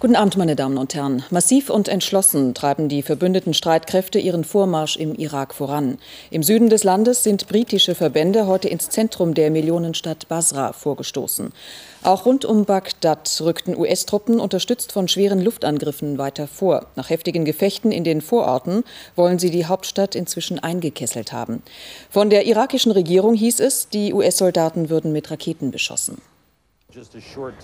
Guten Abend, meine Damen und Herren. Massiv und entschlossen treiben die verbündeten Streitkräfte ihren Vormarsch im Irak voran. Im Süden des Landes sind britische Verbände heute ins Zentrum der Millionenstadt Basra vorgestoßen. Auch rund um Bagdad rückten US-Truppen, unterstützt von schweren Luftangriffen, weiter vor. Nach heftigen Gefechten in den Vororten wollen sie die Hauptstadt inzwischen eingekesselt haben. Von der irakischen Regierung hieß es, die US-Soldaten würden mit Raketen beschossen.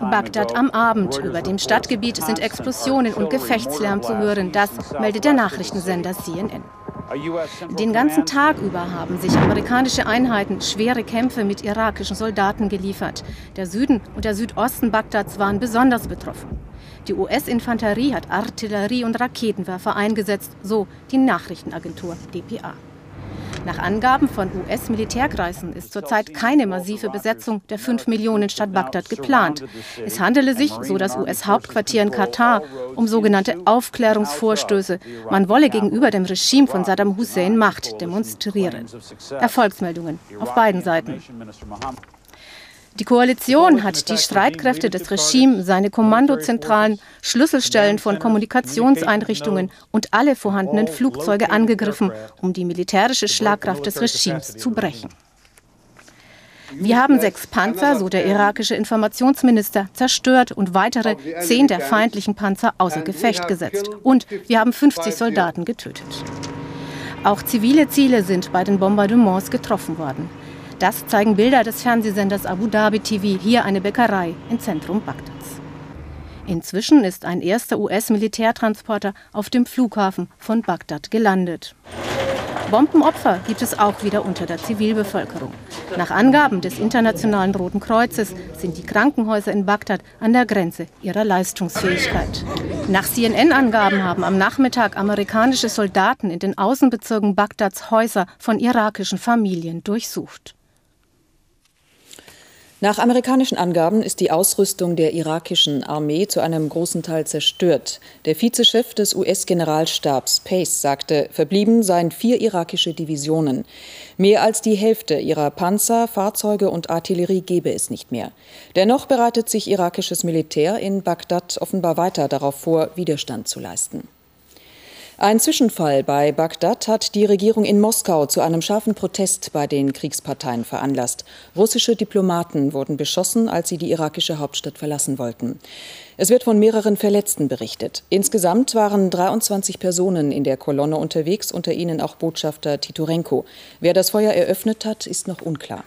Bagdad am Abend. Über dem Stadtgebiet sind Explosionen und Gefechtslärm zu hören. Das meldet der Nachrichtensender CNN. Den ganzen Tag über haben sich amerikanische Einheiten schwere Kämpfe mit irakischen Soldaten geliefert. Der Süden und der Südosten Bagdads waren besonders betroffen. Die US-Infanterie hat Artillerie und Raketenwerfer eingesetzt, so die Nachrichtenagentur dpa. Nach Angaben von US-Militärkreisen ist zurzeit keine massive Besetzung der 5 Millionen Stadt Bagdad geplant. Es handele sich, so das US-Hauptquartier in Katar, um sogenannte Aufklärungsvorstöße. Man wolle gegenüber dem Regime von Saddam Hussein Macht demonstrieren. Erfolgsmeldungen auf beiden Seiten. Die Koalition hat die Streitkräfte des Regimes, seine Kommandozentralen, Schlüsselstellen von Kommunikationseinrichtungen und alle vorhandenen Flugzeuge angegriffen, um die militärische Schlagkraft des Regimes zu brechen. Wir haben sechs Panzer, so der irakische Informationsminister, zerstört und weitere zehn der feindlichen Panzer außer Gefecht gesetzt. Und wir haben 50 Soldaten getötet. Auch zivile Ziele sind bei den Bombardements getroffen worden. Das zeigen Bilder des Fernsehsenders Abu Dhabi TV, hier eine Bäckerei im Zentrum Bagdads. Inzwischen ist ein erster US-Militärtransporter auf dem Flughafen von Bagdad gelandet. Bombenopfer gibt es auch wieder unter der Zivilbevölkerung. Nach Angaben des Internationalen Roten Kreuzes sind die Krankenhäuser in Bagdad an der Grenze ihrer Leistungsfähigkeit. Nach CNN-Angaben haben am Nachmittag amerikanische Soldaten in den Außenbezirken Bagdads Häuser von irakischen Familien durchsucht. Nach amerikanischen Angaben ist die Ausrüstung der irakischen Armee zu einem großen Teil zerstört. Der Vizechef des US-Generalstabs Pace sagte, verblieben seien vier irakische Divisionen. Mehr als die Hälfte ihrer Panzer, Fahrzeuge und Artillerie gebe es nicht mehr. Dennoch bereitet sich irakisches Militär in Bagdad offenbar weiter darauf vor, Widerstand zu leisten. Ein Zwischenfall bei Bagdad hat die Regierung in Moskau zu einem scharfen Protest bei den Kriegsparteien veranlasst. Russische Diplomaten wurden beschossen, als sie die irakische Hauptstadt verlassen wollten. Es wird von mehreren Verletzten berichtet. Insgesamt waren 23 Personen in der Kolonne unterwegs, unter ihnen auch Botschafter Titorenko. Wer das Feuer eröffnet hat, ist noch unklar.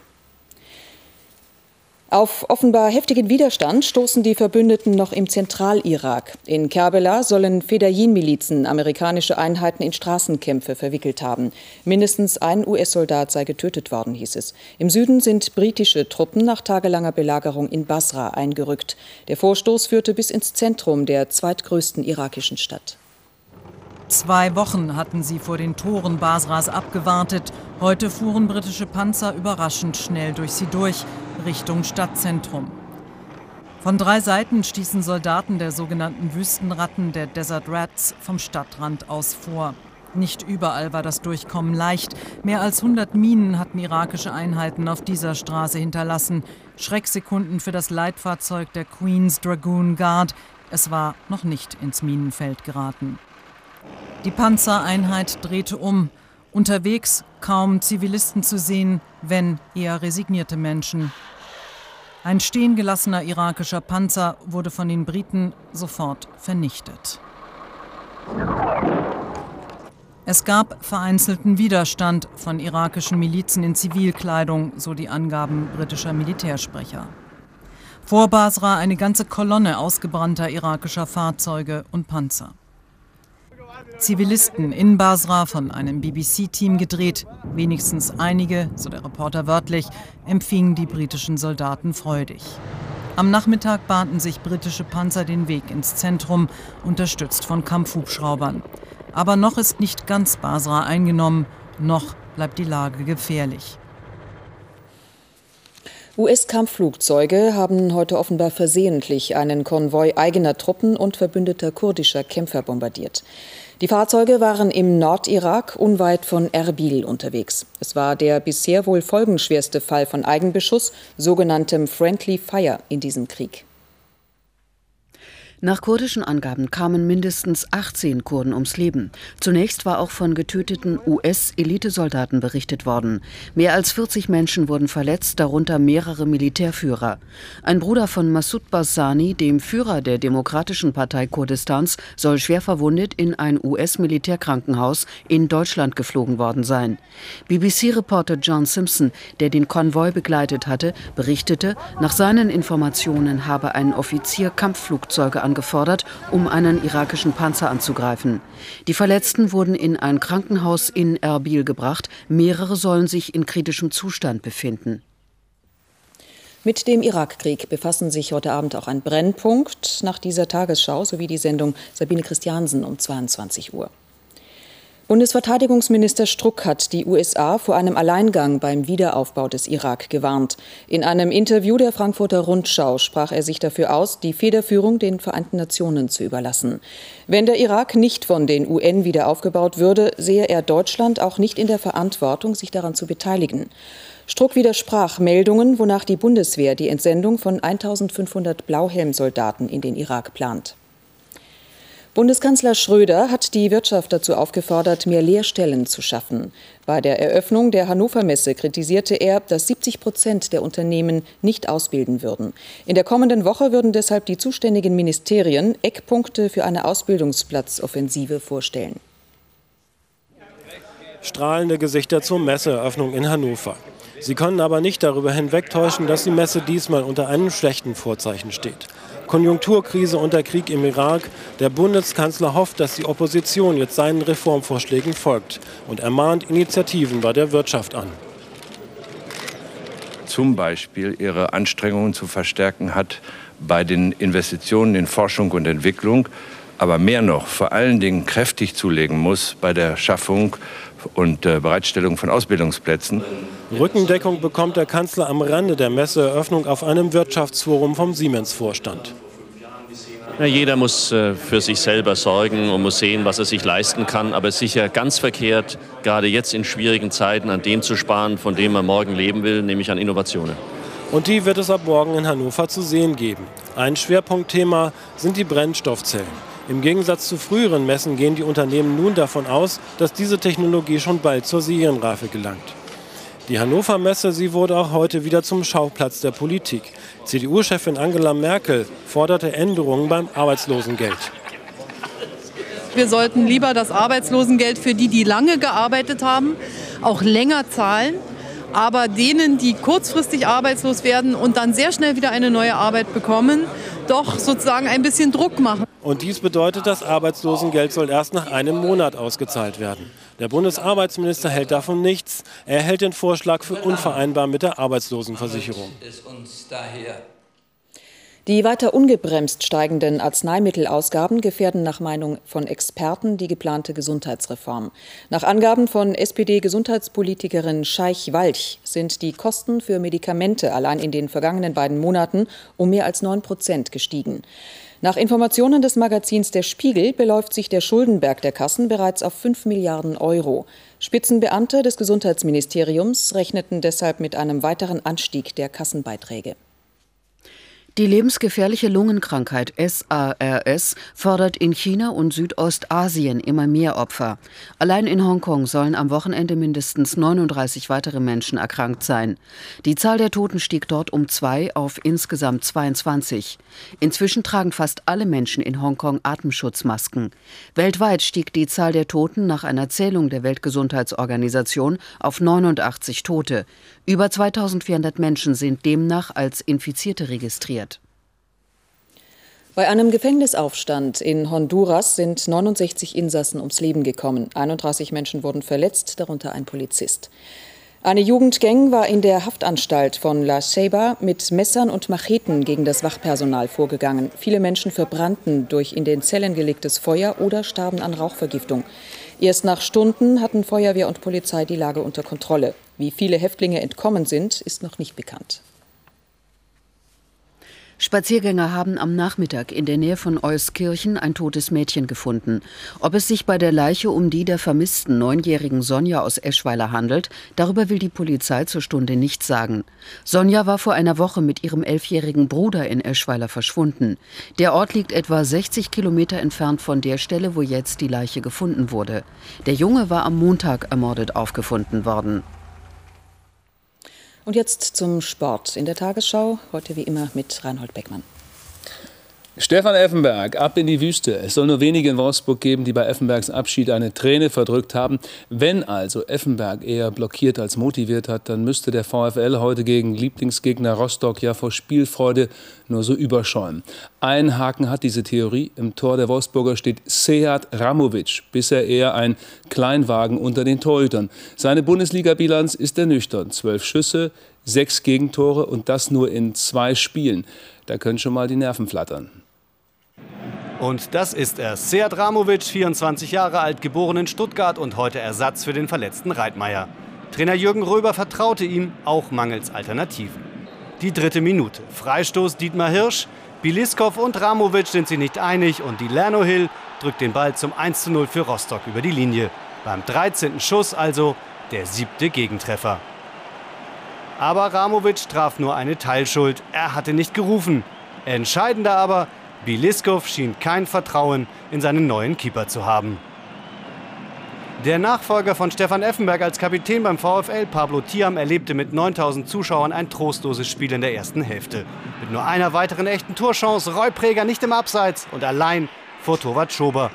Auf offenbar heftigen Widerstand stoßen die Verbündeten noch im Zentralirak. In Kerbela sollen Fedayeen-Milizen amerikanische Einheiten in Straßenkämpfe verwickelt haben. Mindestens ein US-Soldat sei getötet worden, hieß es. Im Süden sind britische Truppen nach tagelanger Belagerung in Basra eingerückt. Der Vorstoß führte bis ins Zentrum der zweitgrößten irakischen Stadt. Zwei Wochen hatten sie vor den Toren Basras abgewartet. Heute fuhren britische Panzer überraschend schnell durch sie durch, Richtung Stadtzentrum. Von drei Seiten stießen Soldaten der sogenannten Wüstenratten, der Desert Rats, vom Stadtrand aus vor. Nicht überall war das Durchkommen leicht. Mehr als 100 Minen hatten irakische Einheiten auf dieser Straße hinterlassen. Schrecksekunden für das Leitfahrzeug der Queen's Dragoon Guard. Es war noch nicht ins Minenfeld geraten. Die Panzereinheit drehte um. Unterwegs kaum Zivilisten zu sehen, wenn eher resignierte Menschen. Ein stehengelassener irakischer Panzer wurde von den Briten sofort vernichtet. Es gab vereinzelten Widerstand von irakischen Milizen in Zivilkleidung, so die Angaben britischer Militärsprecher. Vor Basra eine ganze Kolonne ausgebrannter irakischer Fahrzeuge und Panzer. Zivilisten in Basra von einem BBC-Team gedreht. Wenigstens einige, so der Reporter wörtlich, empfingen die britischen Soldaten freudig. Am Nachmittag bahnten sich britische Panzer den Weg ins Zentrum, unterstützt von Kampfhubschraubern. Aber noch ist nicht ganz Basra eingenommen, noch bleibt die Lage gefährlich. US-Kampfflugzeuge haben heute offenbar versehentlich einen Konvoi eigener Truppen und verbündeter kurdischer Kämpfer bombardiert. Die Fahrzeuge waren im Nordirak unweit von Erbil unterwegs. Es war der bisher wohl folgenschwerste Fall von Eigenbeschuss, sogenanntem Friendly Fire in diesem Krieg. Nach kurdischen Angaben kamen mindestens 18 Kurden ums Leben. Zunächst war auch von getöteten US-Elitesoldaten berichtet worden. Mehr als 40 Menschen wurden verletzt, darunter mehrere Militärführer. Ein Bruder von Massoud Barzani, dem Führer der Demokratischen Partei Kurdistans, soll schwer verwundet in ein US-Militärkrankenhaus in Deutschland geflogen worden sein. BBC-Reporter John Simpson, der den Konvoi begleitet hatte, berichtete, nach seinen Informationen habe ein Offizier Kampfflugzeuge angefordert, um einen irakischen Panzer anzugreifen. Die Verletzten wurden in ein Krankenhaus in Erbil gebracht. Mehrere sollen sich in kritischem Zustand befinden. Mit dem Irakkrieg befassen sich heute Abend auch ein Brennpunkt nach dieser Tagesschau sowie die Sendung Sabine Christiansen um 22 Uhr. Bundesverteidigungsminister Struck hat die USA vor einem Alleingang beim Wiederaufbau des Irak gewarnt. In einem Interview der Frankfurter Rundschau sprach er sich dafür aus, die Federführung den Vereinten Nationen zu überlassen. Wenn der Irak nicht von den UN wieder aufgebaut würde, sehe er Deutschland auch nicht in der Verantwortung, sich daran zu beteiligen. Struck widersprach Meldungen, wonach die Bundeswehr die Entsendung von 1500 Blauhelmsoldaten in den Irak plant. Bundeskanzler Schröder hat die Wirtschaft dazu aufgefordert, mehr Lehrstellen zu schaffen. Bei der Eröffnung der Hannover Messe kritisierte er, dass 70 Prozent der Unternehmen nicht ausbilden würden. In der kommenden Woche würden deshalb die zuständigen Ministerien Eckpunkte für eine Ausbildungsplatzoffensive vorstellen. Strahlende Gesichter zur Messeeröffnung in Hannover. Sie können aber nicht darüber hinwegtäuschen, dass die Messe diesmal unter einem schlechten Vorzeichen steht. Konjunkturkrise und der Krieg im Irak. Der Bundeskanzler hofft, dass die Opposition jetzt seinen Reformvorschlägen folgt und ermahnt Initiativen bei der Wirtschaft an. Zum Beispiel ihre Anstrengungen zu verstärken hat bei den Investitionen in Forschung und Entwicklung, aber mehr noch vor allen Dingen kräftig zulegen muss bei der Schaffung und äh, Bereitstellung von Ausbildungsplätzen. Rückendeckung bekommt der Kanzler am Rande der Messeeröffnung auf einem Wirtschaftsforum vom Siemens-Vorstand. Ja, jeder muss äh, für sich selber sorgen und muss sehen, was er sich leisten kann. Aber sicher ganz verkehrt, gerade jetzt in schwierigen Zeiten, an dem zu sparen, von dem man morgen leben will, nämlich an Innovationen. Und die wird es ab morgen in Hannover zu sehen geben. Ein Schwerpunktthema sind die Brennstoffzellen. Im Gegensatz zu früheren Messen gehen die Unternehmen nun davon aus, dass diese Technologie schon bald zur Serienreife gelangt. Die Hannover Messe, sie wurde auch heute wieder zum Schauplatz der Politik. CDU-Chefin Angela Merkel forderte Änderungen beim Arbeitslosengeld. Wir sollten lieber das Arbeitslosengeld für die, die lange gearbeitet haben, auch länger zahlen. Aber denen, die kurzfristig arbeitslos werden und dann sehr schnell wieder eine neue Arbeit bekommen, doch sozusagen ein bisschen Druck machen. Und dies bedeutet, das Arbeitslosengeld soll erst nach einem Monat ausgezahlt werden. Der Bundesarbeitsminister hält davon nichts. Er hält den Vorschlag für unvereinbar mit der Arbeitslosenversicherung. Die weiter ungebremst steigenden Arzneimittelausgaben gefährden nach Meinung von Experten die geplante Gesundheitsreform. Nach Angaben von SPD-Gesundheitspolitikerin Scheich Walch sind die Kosten für Medikamente allein in den vergangenen beiden Monaten um mehr als 9 Prozent gestiegen. Nach Informationen des Magazins Der Spiegel beläuft sich der Schuldenberg der Kassen bereits auf 5 Milliarden Euro. Spitzenbeamte des Gesundheitsministeriums rechneten deshalb mit einem weiteren Anstieg der Kassenbeiträge. Die lebensgefährliche Lungenkrankheit SARS fordert in China und Südostasien immer mehr Opfer. Allein in Hongkong sollen am Wochenende mindestens 39 weitere Menschen erkrankt sein. Die Zahl der Toten stieg dort um zwei auf insgesamt 22. Inzwischen tragen fast alle Menschen in Hongkong Atemschutzmasken. Weltweit stieg die Zahl der Toten nach einer Zählung der Weltgesundheitsorganisation auf 89 Tote. Über 2400 Menschen sind demnach als Infizierte registriert. Bei einem Gefängnisaufstand in Honduras sind 69 Insassen ums Leben gekommen. 31 Menschen wurden verletzt, darunter ein Polizist. Eine Jugendgang war in der Haftanstalt von La Ceiba mit Messern und Macheten gegen das Wachpersonal vorgegangen. Viele Menschen verbrannten durch in den Zellen gelegtes Feuer oder starben an Rauchvergiftung. Erst nach Stunden hatten Feuerwehr und Polizei die Lage unter Kontrolle. Wie viele Häftlinge entkommen sind, ist noch nicht bekannt. Spaziergänger haben am Nachmittag in der Nähe von Euskirchen ein totes Mädchen gefunden. Ob es sich bei der Leiche um die der vermissten neunjährigen Sonja aus Eschweiler handelt, darüber will die Polizei zur Stunde nichts sagen. Sonja war vor einer Woche mit ihrem elfjährigen Bruder in Eschweiler verschwunden. Der Ort liegt etwa 60 Kilometer entfernt von der Stelle, wo jetzt die Leiche gefunden wurde. Der Junge war am Montag ermordet aufgefunden worden. Und jetzt zum Sport in der Tagesschau, heute wie immer mit Reinhold Beckmann. Stefan Effenberg, ab in die Wüste. Es soll nur wenige in Wolfsburg geben, die bei Effenbergs Abschied eine Träne verdrückt haben. Wenn also Effenberg eher blockiert als motiviert hat, dann müsste der VfL heute gegen Lieblingsgegner Rostock ja vor Spielfreude nur so überschäumen. Ein Haken hat diese Theorie. Im Tor der Wolfsburger steht Seat Ramovic, bisher eher ein Kleinwagen unter den Torhütern. Seine Bundesliga-Bilanz ist ernüchternd. Zwölf Schüsse, sechs Gegentore und das nur in zwei Spielen. Da können schon mal die Nerven flattern. Und das ist er, Sead Ramovic, 24 Jahre alt, geboren in Stuttgart und heute Ersatz für den verletzten Reitmeier. Trainer Jürgen Röber vertraute ihm, auch mangels Alternativen. Die dritte Minute. Freistoß Dietmar Hirsch. Biliskov und Ramovic sind sich nicht einig und die Lerno Hill drückt den Ball zum 1:0 für Rostock über die Linie. Beim 13. Schuss also der siebte Gegentreffer. Aber Ramovic traf nur eine Teilschuld. Er hatte nicht gerufen. Entscheidender aber, Biliskov schien kein Vertrauen in seinen neuen Keeper zu haben. Der Nachfolger von Stefan Effenberg als Kapitän beim VfL, Pablo Thiam, erlebte mit 9000 Zuschauern ein trostloses Spiel in der ersten Hälfte. Mit nur einer weiteren echten Torchance, Roy Preger nicht im Abseits und allein vor Torwart Schober.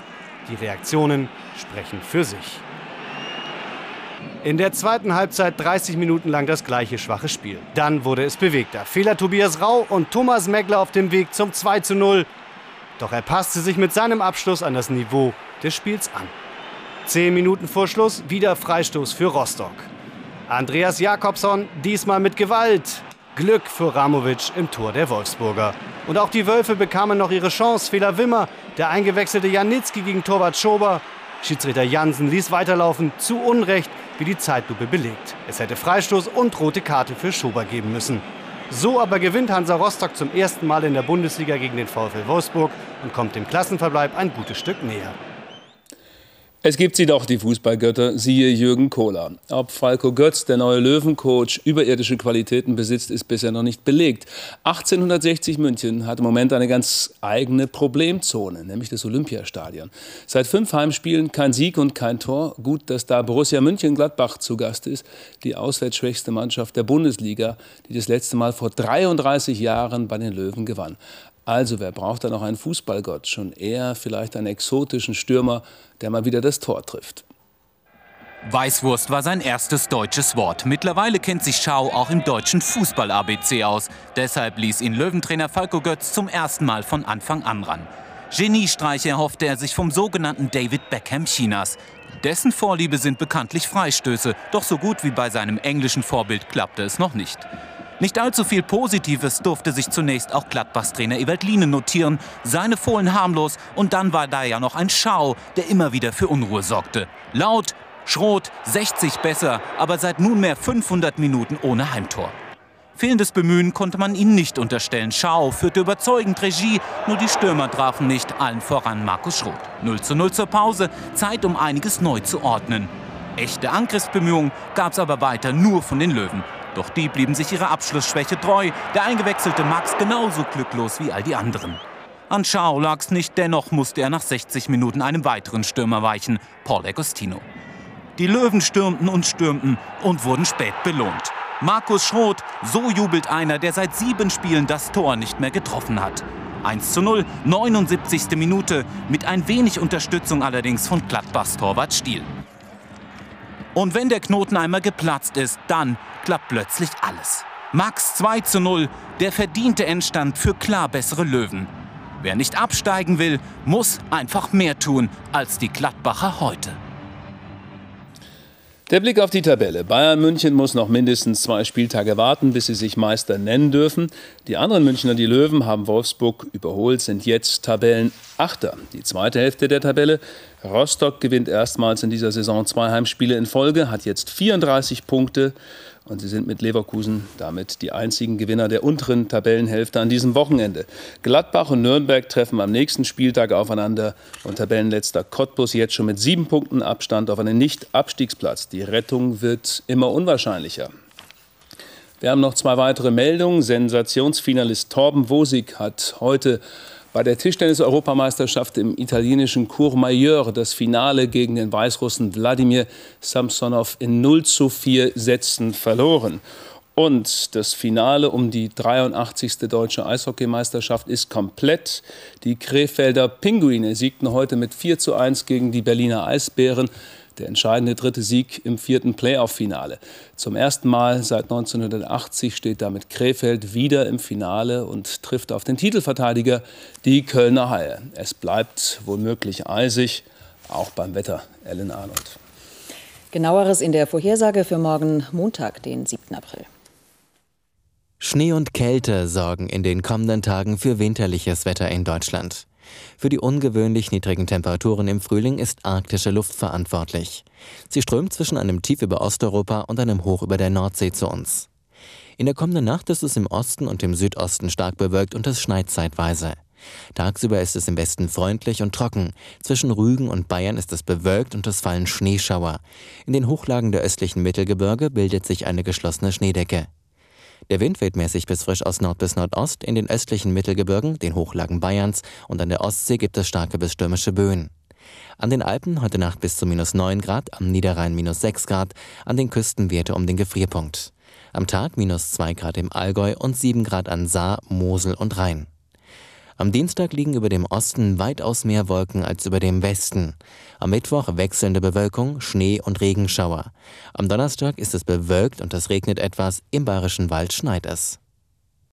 Die Reaktionen sprechen für sich. In der zweiten Halbzeit 30 Minuten lang das gleiche schwache Spiel. Dann wurde es bewegter. Fehler Tobias Rau und Thomas Megler auf dem Weg zum 2 zu 0. Doch er passte sich mit seinem Abschluss an das Niveau des Spiels an. Zehn Minuten vor Schluss wieder Freistoß für Rostock. Andreas Jakobsson diesmal mit Gewalt. Glück für Ramovic im Tor der Wolfsburger. Und auch die Wölfe bekamen noch ihre Chance. Fehler Wimmer, der eingewechselte Janitzki gegen Torwart Schober. Schiedsrichter Jansen ließ weiterlaufen, zu Unrecht, wie die Zeitlupe belegt. Es hätte Freistoß und rote Karte für Schober geben müssen. So aber gewinnt Hansa Rostock zum ersten Mal in der Bundesliga gegen den VfL Wolfsburg und kommt dem Klassenverbleib ein gutes Stück näher. Es gibt sie doch, die Fußballgötter, siehe Jürgen Kohler. Ob Falco Götz, der neue Löwencoach, überirdische Qualitäten besitzt, ist bisher noch nicht belegt. 1860 München hat im Moment eine ganz eigene Problemzone, nämlich das Olympiastadion. Seit fünf Heimspielen kein Sieg und kein Tor. Gut, dass da Borussia München-Gladbach zu Gast ist, die auswärtsschwächste Mannschaft der Bundesliga, die das letzte Mal vor 33 Jahren bei den Löwen gewann. Also, wer braucht da noch einen Fußballgott? Schon eher vielleicht einen exotischen Stürmer, der mal wieder das Tor trifft. Weißwurst war sein erstes deutsches Wort. Mittlerweile kennt sich Schau auch im deutschen Fußball-ABC aus. Deshalb ließ ihn Löwentrainer Falco Götz zum ersten Mal von Anfang an ran. Geniestreiche erhoffte er sich vom sogenannten David Beckham Chinas. Dessen Vorliebe sind bekanntlich Freistöße, doch so gut wie bei seinem englischen Vorbild klappte es noch nicht. Nicht allzu viel Positives durfte sich zunächst auch Gladbachs Trainer Ewald Liene notieren. Seine Fohlen harmlos und dann war da ja noch ein Schau, der immer wieder für Unruhe sorgte. Laut, Schrot, 60 besser, aber seit nunmehr 500 Minuten ohne Heimtor. Fehlendes Bemühen konnte man ihnen nicht unterstellen. Schau führte überzeugend Regie, nur die Stürmer trafen nicht, allen voran Markus Schroth. 0 zu 0 zur Pause, Zeit um einiges neu zu ordnen. Echte Angriffsbemühungen gab es aber weiter nur von den Löwen. Doch die blieben sich ihrer Abschlussschwäche treu. Der eingewechselte Max genauso glücklos wie all die anderen. An Schau lag's nicht, dennoch musste er nach 60 Minuten einem weiteren Stürmer weichen, Paul Agostino. Die Löwen stürmten und stürmten und wurden spät belohnt. Markus Schroth, so jubelt einer, der seit sieben Spielen das Tor nicht mehr getroffen hat. 1 zu 0, 79. Minute, mit ein wenig Unterstützung allerdings von Gladbachs Torwart Stiel. Und wenn der Knoten einmal geplatzt ist, dann klappt plötzlich alles. Max 2 zu 0, der verdiente Endstand für klar bessere Löwen. Wer nicht absteigen will, muss einfach mehr tun als die Gladbacher heute. Der Blick auf die Tabelle. Bayern München muss noch mindestens zwei Spieltage warten, bis sie sich Meister nennen dürfen. Die anderen Münchner, die Löwen, haben Wolfsburg überholt, sind jetzt Tabellenachter. Die zweite Hälfte der Tabelle Rostock gewinnt erstmals in dieser Saison zwei Heimspiele in Folge, hat jetzt 34 Punkte und sie sind mit Leverkusen damit die einzigen Gewinner der unteren Tabellenhälfte an diesem Wochenende. Gladbach und Nürnberg treffen am nächsten Spieltag aufeinander und Tabellenletzter Cottbus jetzt schon mit sieben Punkten Abstand auf einen Nicht-Abstiegsplatz. Die Rettung wird immer unwahrscheinlicher. Wir haben noch zwei weitere Meldungen. Sensationsfinalist Torben Wosig hat heute bei der Tischtennis-Europameisterschaft im italienischen Courmayeur das Finale gegen den Weißrussen Wladimir Samsonov in 0 zu 4 Sätzen verloren. Und das Finale um die 83. deutsche Eishockeymeisterschaft ist komplett. Die Krefelder Pinguine siegten heute mit 4 zu 1 gegen die Berliner Eisbären der entscheidende dritte Sieg im vierten Playoff-Finale. Zum ersten Mal seit 1980 steht damit Krefeld wieder im Finale und trifft auf den Titelverteidiger, die Kölner Haie. Es bleibt womöglich eisig, auch beim Wetter. Ellen Arnold. Genaueres in der Vorhersage für morgen Montag, den 7. April. Schnee und Kälte sorgen in den kommenden Tagen für winterliches Wetter in Deutschland. Für die ungewöhnlich niedrigen Temperaturen im Frühling ist arktische Luft verantwortlich. Sie strömt zwischen einem Tief über Osteuropa und einem Hoch über der Nordsee zu uns. In der kommenden Nacht ist es im Osten und im Südosten stark bewölkt und es schneit zeitweise. Tagsüber ist es im Westen freundlich und trocken. Zwischen Rügen und Bayern ist es bewölkt und es fallen Schneeschauer. In den Hochlagen der östlichen Mittelgebirge bildet sich eine geschlossene Schneedecke. Der Wind weht mäßig bis frisch aus Nord bis Nordost. In den östlichen Mittelgebirgen, den Hochlagen Bayerns und an der Ostsee gibt es starke bis stürmische Böen. An den Alpen heute Nacht bis zu minus 9 Grad, am Niederrhein minus 6 Grad, an den Küsten Werte um den Gefrierpunkt. Am Tag minus 2 Grad im Allgäu und 7 Grad an Saar, Mosel und Rhein. Am Dienstag liegen über dem Osten weitaus mehr Wolken als über dem Westen. Am Mittwoch wechselnde Bewölkung, Schnee und Regenschauer. Am Donnerstag ist es bewölkt und es regnet etwas, im Bayerischen Wald schneit es.